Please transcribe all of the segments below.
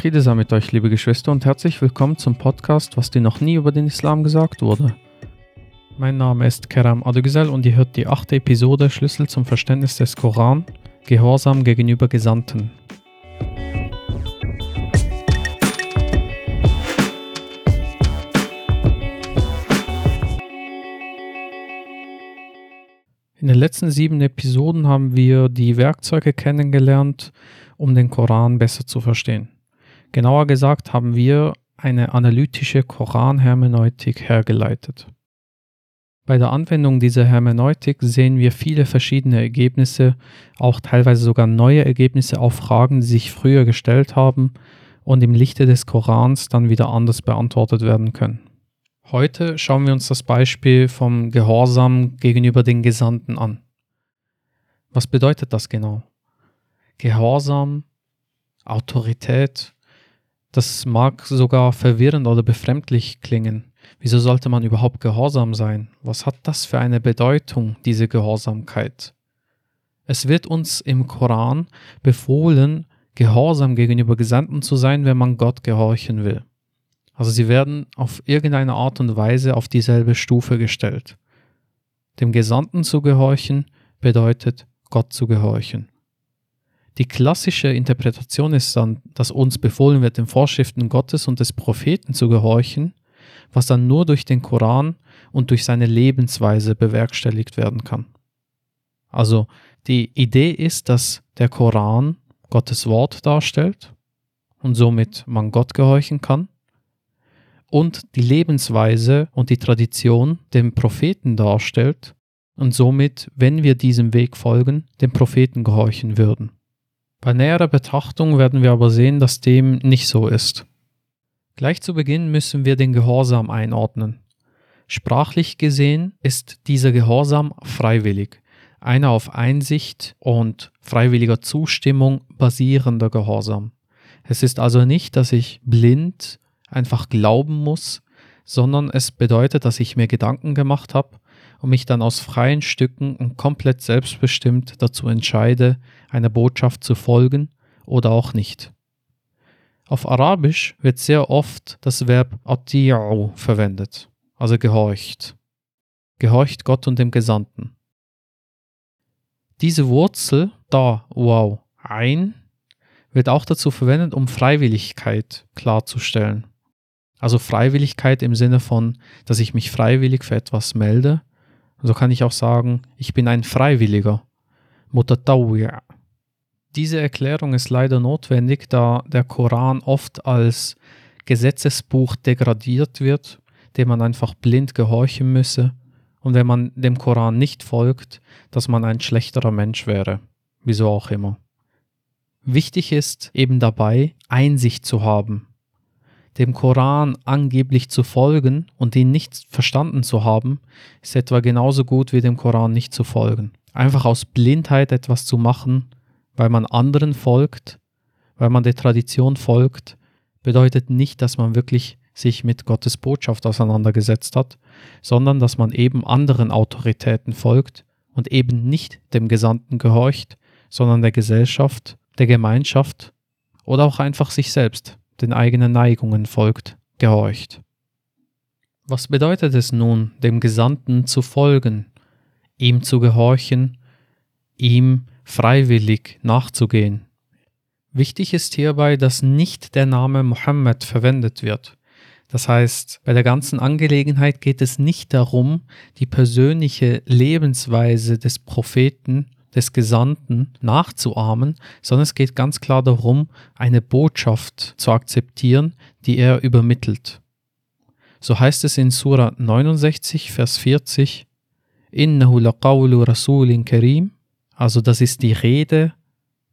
Friede sei mit euch, liebe Geschwister, und herzlich willkommen zum Podcast, was dir noch nie über den Islam gesagt wurde. Mein Name ist Keram Adugzel und ihr hört die achte Episode Schlüssel zum Verständnis des Koran, Gehorsam gegenüber Gesandten. In den letzten sieben Episoden haben wir die Werkzeuge kennengelernt, um den Koran besser zu verstehen. Genauer gesagt haben wir eine analytische Koranhermeneutik hergeleitet. Bei der Anwendung dieser Hermeneutik sehen wir viele verschiedene Ergebnisse, auch teilweise sogar neue Ergebnisse auf Fragen, die sich früher gestellt haben und im Lichte des Korans dann wieder anders beantwortet werden können. Heute schauen wir uns das Beispiel vom Gehorsam gegenüber den Gesandten an. Was bedeutet das genau? Gehorsam, Autorität das mag sogar verwirrend oder befremdlich klingen. Wieso sollte man überhaupt gehorsam sein? Was hat das für eine Bedeutung, diese Gehorsamkeit? Es wird uns im Koran befohlen, gehorsam gegenüber Gesandten zu sein, wenn man Gott gehorchen will. Also sie werden auf irgendeine Art und Weise auf dieselbe Stufe gestellt. Dem Gesandten zu gehorchen bedeutet Gott zu gehorchen. Die klassische Interpretation ist dann, dass uns befohlen wird, den Vorschriften Gottes und des Propheten zu gehorchen, was dann nur durch den Koran und durch seine Lebensweise bewerkstelligt werden kann. Also die Idee ist, dass der Koran Gottes Wort darstellt und somit man Gott gehorchen kann und die Lebensweise und die Tradition dem Propheten darstellt und somit, wenn wir diesem Weg folgen, dem Propheten gehorchen würden. Bei näherer Betrachtung werden wir aber sehen, dass dem nicht so ist. Gleich zu Beginn müssen wir den Gehorsam einordnen. Sprachlich gesehen ist dieser Gehorsam freiwillig, einer auf Einsicht und freiwilliger Zustimmung basierender Gehorsam. Es ist also nicht, dass ich blind einfach glauben muss, sondern es bedeutet, dass ich mir Gedanken gemacht habe und mich dann aus freien Stücken und komplett selbstbestimmt dazu entscheide, einer Botschaft zu folgen oder auch nicht. Auf Arabisch wird sehr oft das Verb ati'u verwendet, also gehorcht. Gehorcht Gott und dem Gesandten. Diese Wurzel, da, wow, ein, wird auch dazu verwendet, um Freiwilligkeit klarzustellen. Also Freiwilligkeit im Sinne von, dass ich mich freiwillig für etwas melde so kann ich auch sagen, ich bin ein Freiwilliger. Mutatawwi'. Diese Erklärung ist leider notwendig, da der Koran oft als Gesetzesbuch degradiert wird, dem man einfach blind gehorchen müsse und wenn man dem Koran nicht folgt, dass man ein schlechterer Mensch wäre. Wieso auch immer. Wichtig ist eben dabei, Einsicht zu haben dem Koran angeblich zu folgen und ihn nicht verstanden zu haben, ist etwa genauso gut wie dem Koran nicht zu folgen. Einfach aus Blindheit etwas zu machen, weil man anderen folgt, weil man der Tradition folgt, bedeutet nicht, dass man wirklich sich mit Gottes Botschaft auseinandergesetzt hat, sondern dass man eben anderen Autoritäten folgt und eben nicht dem Gesandten gehorcht, sondern der Gesellschaft, der Gemeinschaft oder auch einfach sich selbst den eigenen Neigungen folgt, gehorcht. Was bedeutet es nun, dem Gesandten zu folgen, ihm zu gehorchen, ihm freiwillig nachzugehen? Wichtig ist hierbei, dass nicht der Name Mohammed verwendet wird. Das heißt, bei der ganzen Angelegenheit geht es nicht darum, die persönliche Lebensweise des Propheten des Gesandten nachzuahmen, sondern es geht ganz klar darum, eine Botschaft zu akzeptieren, die er übermittelt. So heißt es in Surah 69, Vers 40, Innahu laqawlu rasulin karim, also das ist die Rede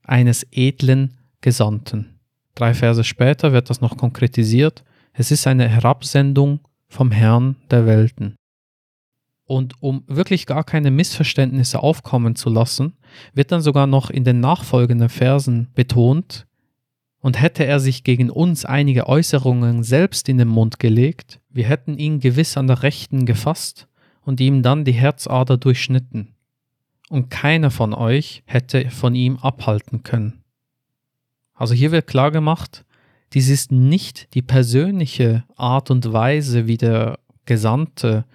eines edlen Gesandten. Drei Verse später wird das noch konkretisiert, es ist eine Herabsendung vom Herrn der Welten. Und um wirklich gar keine Missverständnisse aufkommen zu lassen, wird dann sogar noch in den nachfolgenden Versen betont, und hätte er sich gegen uns einige Äußerungen selbst in den Mund gelegt, wir hätten ihn gewiss an der Rechten gefasst und ihm dann die Herzader durchschnitten. Und keiner von euch hätte von ihm abhalten können. Also hier wird klar gemacht, dies ist nicht die persönliche Art und Weise, wie der Gesandte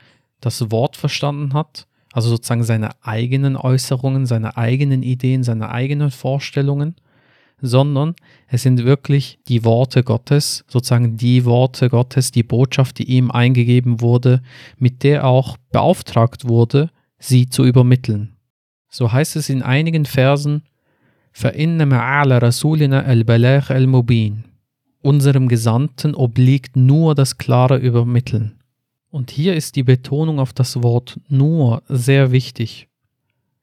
das Wort verstanden hat, also sozusagen seine eigenen Äußerungen, seine eigenen Ideen, seine eigenen Vorstellungen, sondern es sind wirklich die Worte Gottes, sozusagen die Worte Gottes, die Botschaft, die ihm eingegeben wurde, mit der auch beauftragt wurde, sie zu übermitteln. So heißt es in einigen Versen, فَإِنَّمَا عَلَى رَسُولِنَا الْبَلَاغ الْمُبِينَ Unserem Gesandten obliegt nur das klare Übermitteln. Und hier ist die Betonung auf das Wort nur sehr wichtig.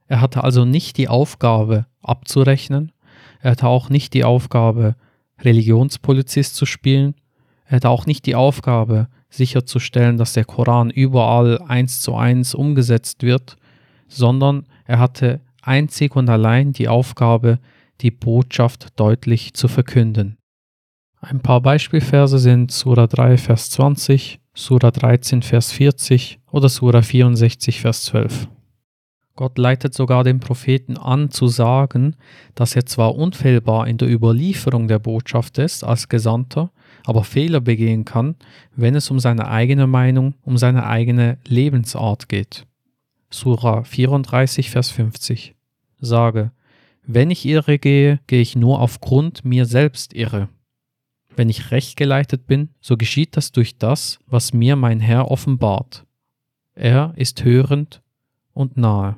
Er hatte also nicht die Aufgabe abzurechnen, er hatte auch nicht die Aufgabe, Religionspolizist zu spielen, er hatte auch nicht die Aufgabe, sicherzustellen, dass der Koran überall eins zu eins umgesetzt wird, sondern er hatte einzig und allein die Aufgabe, die Botschaft deutlich zu verkünden. Ein paar Beispielverse sind Sura 3, Vers 20, Sura 13, Vers 40 oder Sura 64, Vers 12. Gott leitet sogar den Propheten an zu sagen, dass er zwar unfehlbar in der Überlieferung der Botschaft ist als Gesandter, aber Fehler begehen kann, wenn es um seine eigene Meinung, um seine eigene Lebensart geht. Sura 34, Vers 50. Sage, wenn ich irre gehe, gehe ich nur aufgrund mir selbst irre. Wenn ich recht geleitet bin, so geschieht das durch das, was mir mein Herr offenbart. Er ist hörend und nahe.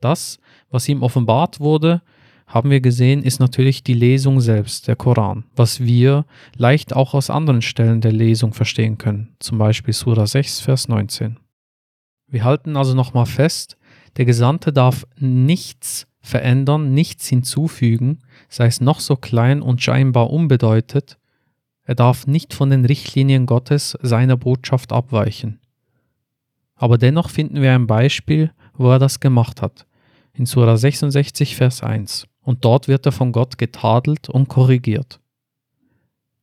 Das, was ihm offenbart wurde, haben wir gesehen, ist natürlich die Lesung selbst, der Koran, was wir leicht auch aus anderen Stellen der Lesung verstehen können, zum Beispiel Surah 6, Vers 19. Wir halten also nochmal fest, der Gesandte darf nichts verändern, nichts hinzufügen, sei es noch so klein und scheinbar unbedeutet, er darf nicht von den Richtlinien Gottes seiner Botschaft abweichen. Aber dennoch finden wir ein Beispiel, wo er das gemacht hat, in Surah 66, Vers 1, und dort wird er von Gott getadelt und korrigiert.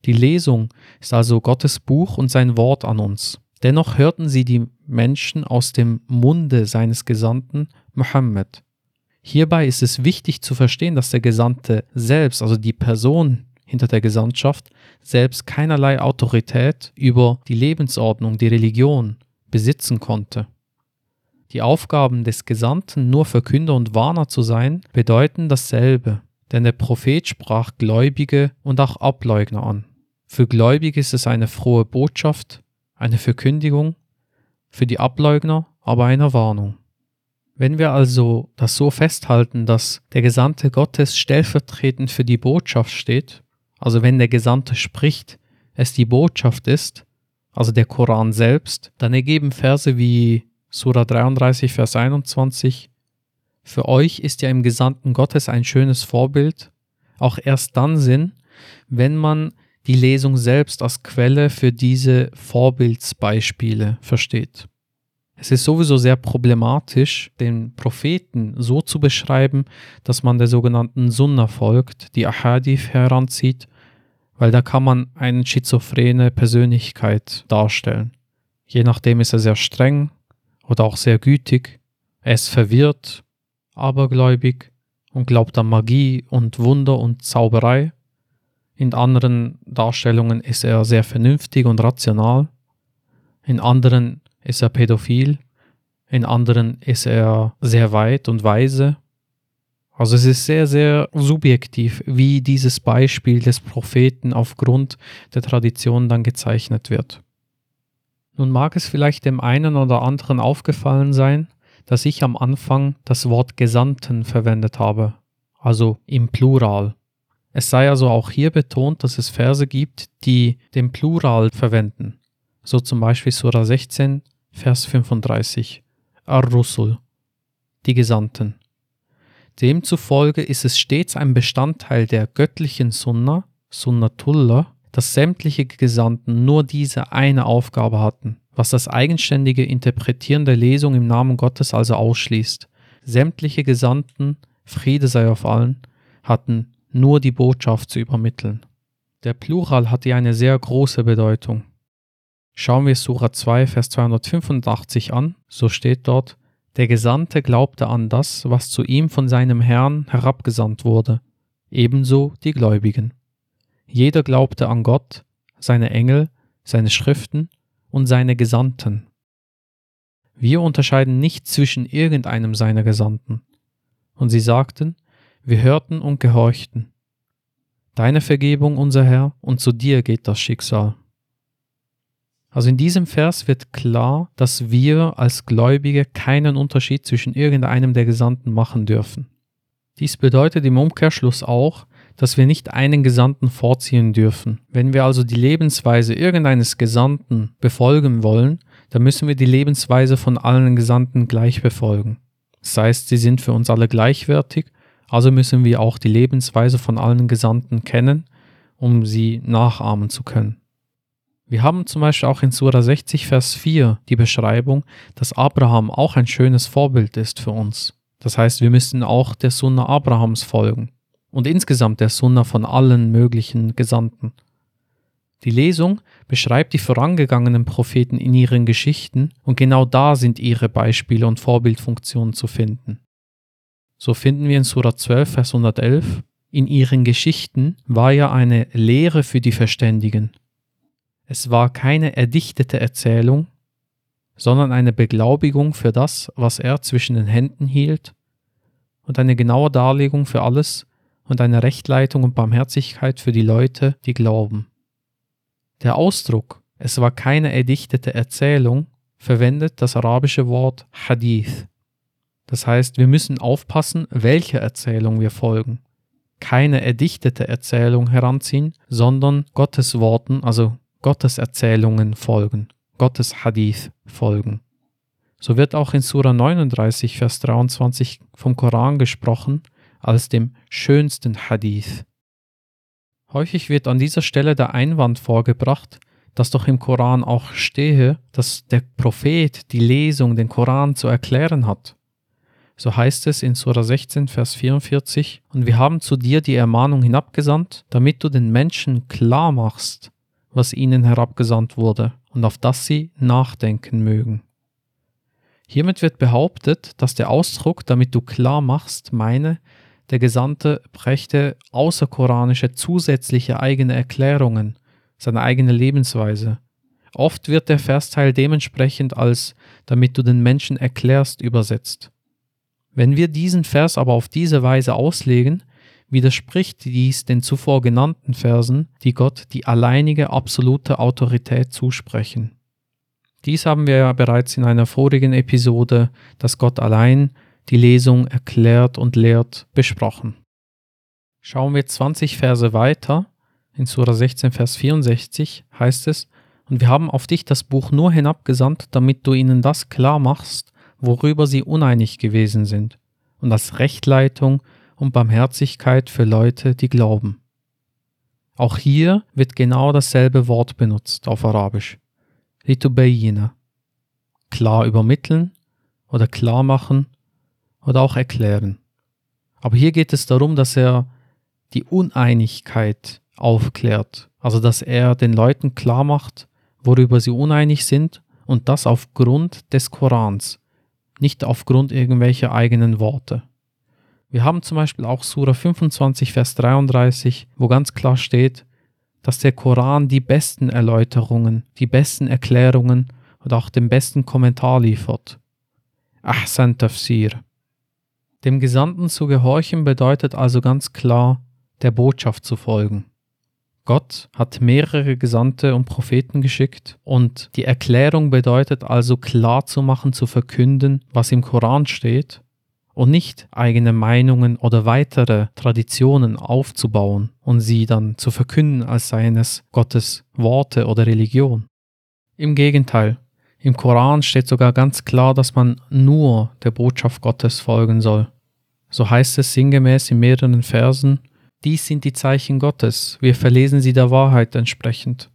Die Lesung ist also Gottes Buch und sein Wort an uns. Dennoch hörten sie die Menschen aus dem Munde seines Gesandten Muhammad. Hierbei ist es wichtig zu verstehen, dass der Gesandte selbst, also die Person hinter der Gesandtschaft, selbst keinerlei Autorität über die Lebensordnung, die Religion besitzen konnte. Die Aufgaben des Gesandten, nur Verkünder und Warner zu sein, bedeuten dasselbe, denn der Prophet sprach Gläubige und auch Ableugner an. Für Gläubige ist es eine frohe Botschaft, eine Verkündigung, für die Ableugner aber eine Warnung. Wenn wir also das so festhalten, dass der Gesandte Gottes stellvertretend für die Botschaft steht, also wenn der Gesandte spricht, es die Botschaft ist, also der Koran selbst, dann ergeben Verse wie Surah 33, Vers 21, Für euch ist ja im Gesandten Gottes ein schönes Vorbild, auch erst dann Sinn, wenn man die Lesung selbst als Quelle für diese Vorbildsbeispiele versteht. Es ist sowieso sehr problematisch, den Propheten so zu beschreiben, dass man der sogenannten Sunna folgt, die Ahadith heranzieht, weil da kann man eine schizophrene Persönlichkeit darstellen. Je nachdem ist er sehr streng oder auch sehr gütig, er ist verwirrt, abergläubig und glaubt an Magie und Wunder und Zauberei. In anderen Darstellungen ist er sehr vernünftig und rational. In anderen ist er pädophil, in anderen ist er sehr weit und weise. Also es ist sehr, sehr subjektiv, wie dieses Beispiel des Propheten aufgrund der Tradition dann gezeichnet wird. Nun mag es vielleicht dem einen oder anderen aufgefallen sein, dass ich am Anfang das Wort Gesandten verwendet habe, also im Plural. Es sei also auch hier betont, dass es Verse gibt, die den Plural verwenden, so zum Beispiel Surah 16, Vers 35. Ar-Rusul, die Gesandten. Demzufolge ist es stets ein Bestandteil der göttlichen Sunna, Sunnatullah, dass sämtliche Gesandten nur diese eine Aufgabe hatten, was das eigenständige Interpretieren der Lesung im Namen Gottes also ausschließt. Sämtliche Gesandten, Friede sei auf allen, hatten nur die Botschaft zu übermitteln. Der Plural hatte eine sehr große Bedeutung. Schauen wir Sura 2, Vers 285 an, so steht dort, der Gesandte glaubte an das, was zu ihm von seinem Herrn herabgesandt wurde, ebenso die Gläubigen. jeder glaubte an Gott, seine Engel, seine Schriften und seine Gesandten. Wir unterscheiden nicht zwischen irgendeinem seiner Gesandten. Und sie sagten, wir hörten und gehorchten. Deine Vergebung, unser Herr, und zu dir geht das Schicksal. Also in diesem Vers wird klar, dass wir als Gläubige keinen Unterschied zwischen irgendeinem der Gesandten machen dürfen. Dies bedeutet im Umkehrschluss auch, dass wir nicht einen Gesandten vorziehen dürfen. Wenn wir also die Lebensweise irgendeines Gesandten befolgen wollen, dann müssen wir die Lebensweise von allen Gesandten gleich befolgen. Das heißt, sie sind für uns alle gleichwertig, also müssen wir auch die Lebensweise von allen Gesandten kennen, um sie nachahmen zu können. Wir haben zum Beispiel auch in Surah 60, Vers 4 die Beschreibung, dass Abraham auch ein schönes Vorbild ist für uns. Das heißt, wir müssen auch der Sunna Abrahams folgen und insgesamt der Sunna von allen möglichen Gesandten. Die Lesung beschreibt die vorangegangenen Propheten in ihren Geschichten und genau da sind ihre Beispiele und Vorbildfunktionen zu finden. So finden wir in Surah 12, Vers 111, in ihren Geschichten war ja eine Lehre für die Verständigen. Es war keine erdichtete Erzählung, sondern eine Beglaubigung für das, was er zwischen den Händen hielt, und eine genaue Darlegung für alles und eine Rechtleitung und Barmherzigkeit für die Leute, die glauben. Der Ausdruck, es war keine erdichtete Erzählung, verwendet das arabische Wort Hadith. Das heißt, wir müssen aufpassen, welche Erzählung wir folgen. Keine erdichtete Erzählung heranziehen, sondern Gottes Worten, also Gottes Erzählungen folgen, Gottes Hadith folgen. So wird auch in Surah 39, Vers 23 vom Koran gesprochen als dem schönsten Hadith. Häufig wird an dieser Stelle der Einwand vorgebracht, dass doch im Koran auch stehe, dass der Prophet die Lesung, den Koran zu erklären hat. So heißt es in Surah 16, Vers 44, und wir haben zu dir die Ermahnung hinabgesandt, damit du den Menschen klar machst, was ihnen herabgesandt wurde, und auf das sie nachdenken mögen. Hiermit wird behauptet, dass der Ausdruck, damit du klar machst, meine, der Gesandte brächte außerkoranische zusätzliche eigene Erklärungen, seine eigene Lebensweise. Oft wird der Versteil dementsprechend als damit du den Menschen erklärst übersetzt. Wenn wir diesen Vers aber auf diese Weise auslegen, widerspricht dies den zuvor genannten Versen, die Gott die alleinige absolute Autorität zusprechen. Dies haben wir ja bereits in einer vorigen Episode, dass Gott allein die Lesung erklärt und lehrt, besprochen. Schauen wir 20 Verse weiter, in Sura 16, Vers 64 heißt es, und wir haben auf dich das Buch nur hinabgesandt, damit du ihnen das klar machst, worüber sie uneinig gewesen sind, und als Rechtleitung und Barmherzigkeit für Leute, die glauben. Auch hier wird genau dasselbe Wort benutzt auf Arabisch. Litubayina. Klar übermitteln oder klar machen oder auch erklären. Aber hier geht es darum, dass er die Uneinigkeit aufklärt, also dass er den Leuten klar macht, worüber sie uneinig sind und das aufgrund des Korans, nicht aufgrund irgendwelcher eigenen Worte. Wir haben zum Beispiel auch Surah 25, Vers 33, wo ganz klar steht, dass der Koran die besten Erläuterungen, die besten Erklärungen und auch den besten Kommentar liefert. Ahsan Tafsir. Dem Gesandten zu gehorchen bedeutet also ganz klar, der Botschaft zu folgen. Gott hat mehrere Gesandte und Propheten geschickt und die Erklärung bedeutet also klar zu machen, zu verkünden, was im Koran steht und nicht eigene Meinungen oder weitere Traditionen aufzubauen und sie dann zu verkünden, als seien es Gottes Worte oder Religion. Im Gegenteil, im Koran steht sogar ganz klar, dass man nur der Botschaft Gottes folgen soll. So heißt es sinngemäß in mehreren Versen, dies sind die Zeichen Gottes, wir verlesen sie der Wahrheit entsprechend.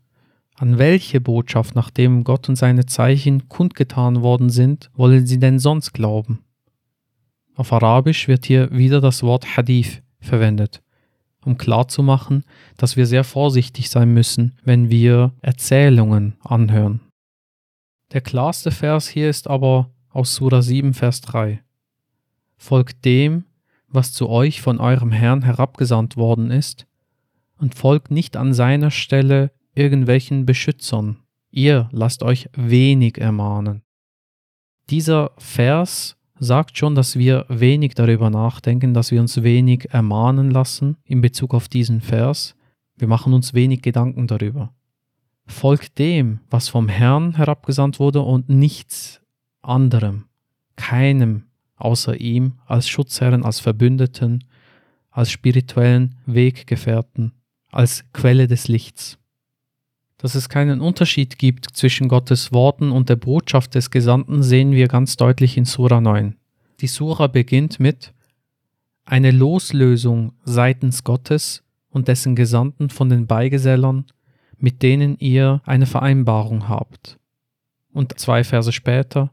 An welche Botschaft, nachdem Gott und seine Zeichen kundgetan worden sind, wollen sie denn sonst glauben? Auf Arabisch wird hier wieder das Wort Hadith verwendet, um klarzumachen, dass wir sehr vorsichtig sein müssen, wenn wir Erzählungen anhören. Der klarste Vers hier ist aber aus Surah 7, Vers 3 folgt dem, was zu euch von eurem Herrn herabgesandt worden ist, und folgt nicht an seiner Stelle irgendwelchen Beschützern. Ihr lasst euch wenig ermahnen. Dieser Vers sagt schon, dass wir wenig darüber nachdenken, dass wir uns wenig ermahnen lassen in Bezug auf diesen Vers. Wir machen uns wenig Gedanken darüber. Folgt dem, was vom Herrn herabgesandt wurde und nichts anderem, keinem außer ihm als Schutzherren, als Verbündeten, als spirituellen Weggefährten, als Quelle des Lichts. Dass es keinen Unterschied gibt zwischen Gottes Worten und der Botschaft des Gesandten, sehen wir ganz deutlich in Sura 9. Die Sura beginnt mit eine Loslösung seitens Gottes und dessen Gesandten von den Beigesellern, mit denen ihr eine Vereinbarung habt. Und zwei Verse später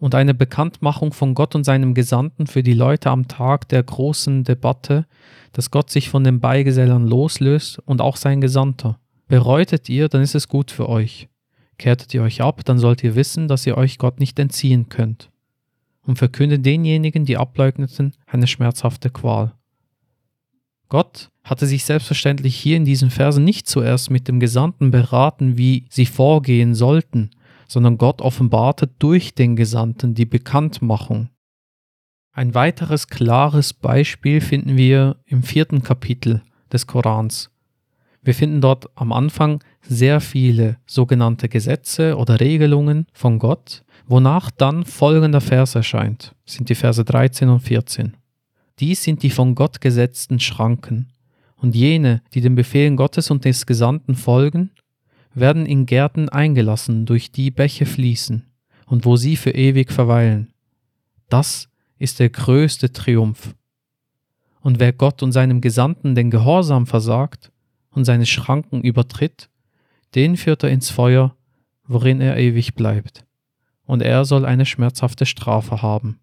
und eine Bekanntmachung von Gott und seinem Gesandten für die Leute am Tag der großen Debatte, dass Gott sich von den Beigesellern loslöst und auch sein Gesandter. Bereutet ihr, dann ist es gut für euch. Kehrtet ihr euch ab, dann sollt ihr wissen, dass ihr euch Gott nicht entziehen könnt. Und verkündet denjenigen, die ableugneten, eine schmerzhafte Qual. Gott hatte sich selbstverständlich hier in diesen Versen nicht zuerst mit dem Gesandten beraten, wie sie vorgehen sollten, sondern Gott offenbarte durch den Gesandten die Bekanntmachung. Ein weiteres klares Beispiel finden wir im vierten Kapitel des Korans. Wir finden dort am Anfang sehr viele sogenannte Gesetze oder Regelungen von Gott, wonach dann folgender Vers erscheint, sind die Verse 13 und 14. Dies sind die von Gott gesetzten Schranken, und jene, die den Befehlen Gottes und des Gesandten folgen, werden in Gärten eingelassen, durch die Bäche fließen, und wo sie für ewig verweilen. Das ist der größte Triumph. Und wer Gott und seinem Gesandten den Gehorsam versagt, und seine Schranken übertritt, den führt er ins Feuer, worin er ewig bleibt, und er soll eine schmerzhafte Strafe haben.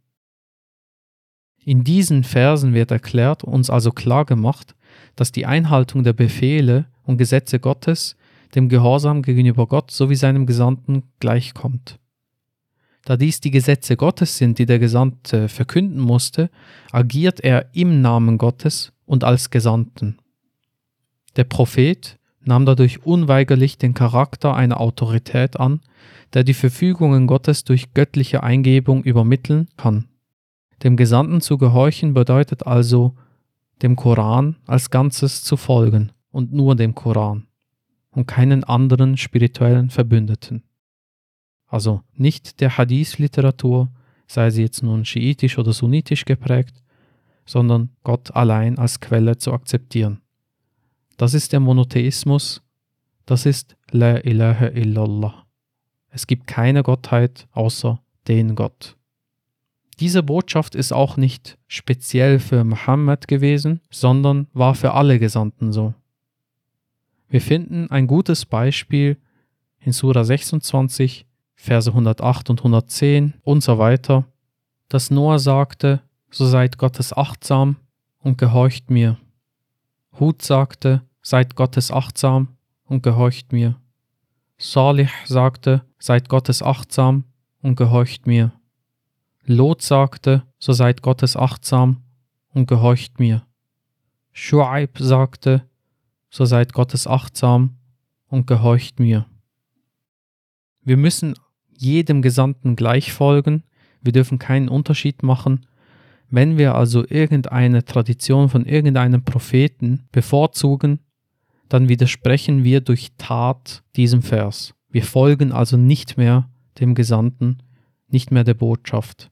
In diesen Versen wird erklärt, uns also klar gemacht, dass die Einhaltung der Befehle und Gesetze Gottes dem Gehorsam gegenüber Gott sowie seinem Gesandten gleichkommt. Da dies die Gesetze Gottes sind, die der Gesandte verkünden musste, agiert er im Namen Gottes und als Gesandten. Der Prophet nahm dadurch unweigerlich den Charakter einer Autorität an, der die Verfügungen Gottes durch göttliche Eingebung übermitteln kann. Dem Gesandten zu gehorchen bedeutet also, dem Koran als Ganzes zu folgen und nur dem Koran und keinen anderen spirituellen Verbündeten. Also nicht der Hadith-Literatur, sei sie jetzt nun schiitisch oder sunnitisch geprägt, sondern Gott allein als Quelle zu akzeptieren. Das ist der Monotheismus, das ist La ilaha illallah. Es gibt keine Gottheit außer den Gott. Diese Botschaft ist auch nicht speziell für Mohammed gewesen, sondern war für alle Gesandten so. Wir finden ein gutes Beispiel in Sura 26, Verse 108 und 110 und so weiter, dass Noah sagte, so seid Gottes achtsam und gehorcht mir. Hud sagte, seid Gottes achtsam und gehorcht mir. Salih sagte, seid Gottes achtsam und gehorcht mir. Lot sagte, so seid Gottes achtsam und gehorcht mir. Schuaib sagte, so seid Gottes achtsam und gehorcht mir. Wir müssen jedem Gesandten gleich folgen, wir dürfen keinen Unterschied machen, wenn wir also irgendeine Tradition von irgendeinem Propheten bevorzugen, dann widersprechen wir durch Tat diesem Vers. Wir folgen also nicht mehr dem Gesandten, nicht mehr der Botschaft.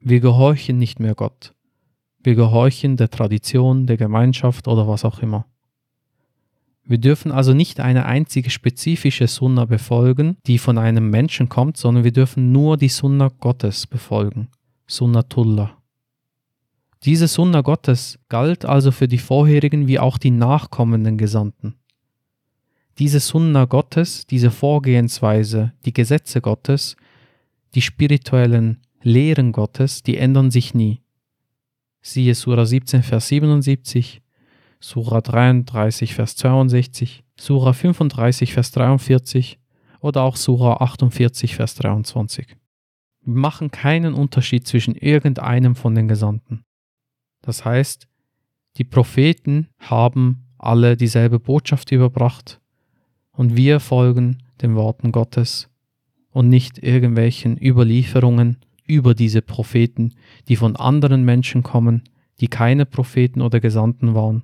Wir gehorchen nicht mehr Gott. Wir gehorchen der Tradition, der Gemeinschaft oder was auch immer. Wir dürfen also nicht eine einzige spezifische Sunna befolgen, die von einem Menschen kommt, sondern wir dürfen nur die Sunna Gottes befolgen. Sunnatullah. Diese Sunna Gottes galt also für die vorherigen wie auch die nachkommenden Gesandten. Diese Sunna Gottes, diese Vorgehensweise, die Gesetze Gottes, die spirituellen Lehren Gottes, die ändern sich nie. Siehe Surah 17, Vers 77, Surah 33, Vers 62, Surah 35, Vers 43 oder auch Surah 48, Vers 23. Wir machen keinen Unterschied zwischen irgendeinem von den Gesandten. Das heißt, die Propheten haben alle dieselbe Botschaft überbracht und wir folgen den Worten Gottes und nicht irgendwelchen Überlieferungen über diese Propheten, die von anderen Menschen kommen, die keine Propheten oder Gesandten waren,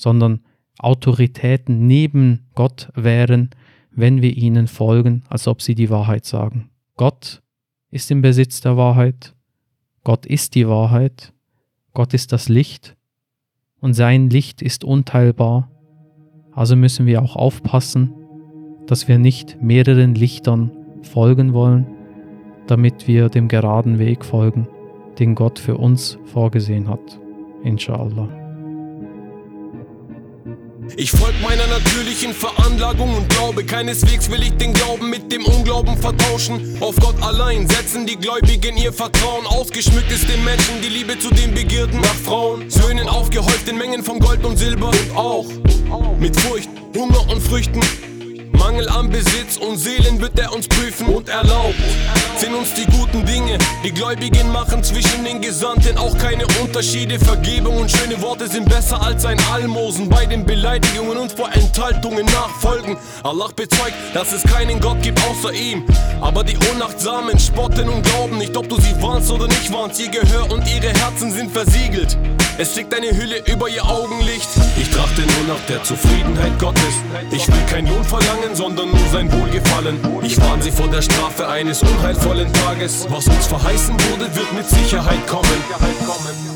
sondern Autoritäten neben Gott wären, wenn wir ihnen folgen, als ob sie die Wahrheit sagen. Gott ist im Besitz der Wahrheit, Gott ist die Wahrheit, Gott ist das Licht und sein Licht ist unteilbar, also müssen wir auch aufpassen, dass wir nicht mehreren Lichtern folgen wollen, damit wir dem geraden Weg folgen, den Gott für uns vorgesehen hat. Inshallah. Ich folg meiner natürlichen Veranlagung und glaube, keineswegs will ich den Glauben mit dem Unglauben vertauschen. Auf Gott allein setzen die Gläubigen ihr Vertrauen. Ausgeschmückt ist den Menschen die Liebe zu den Begierden nach Frauen. Söhnen aufgehäuft in Mengen von Gold und Silber und auch mit Furcht, Hunger und Früchten. Mangel an Besitz und Seelen wird er uns prüfen und erlaubt. Sind uns die guten Dinge, die Gläubigen machen zwischen den Gesandten auch keine Unterschiede. Vergebung und schöne Worte sind besser als ein Almosen. Bei den Beleidigungen und Vorenthaltungen nachfolgen. Allah bezeugt, dass es keinen Gott gibt außer ihm. Aber die Unachtsamen spotten und glauben nicht, ob du sie warnst oder nicht warnst. Ihr Gehör und ihre Herzen sind versiegelt. Es schickt eine Hülle über ihr Augenlicht. Ich trachte nur nach der Zufriedenheit Gottes. Ich will kein Lohn verlangen, sondern nur sein Wohlgefallen. Ich warne sie vor der Strafe eines unheilvollen Tages. Was uns verheißen wurde, wird mit Sicherheit kommen.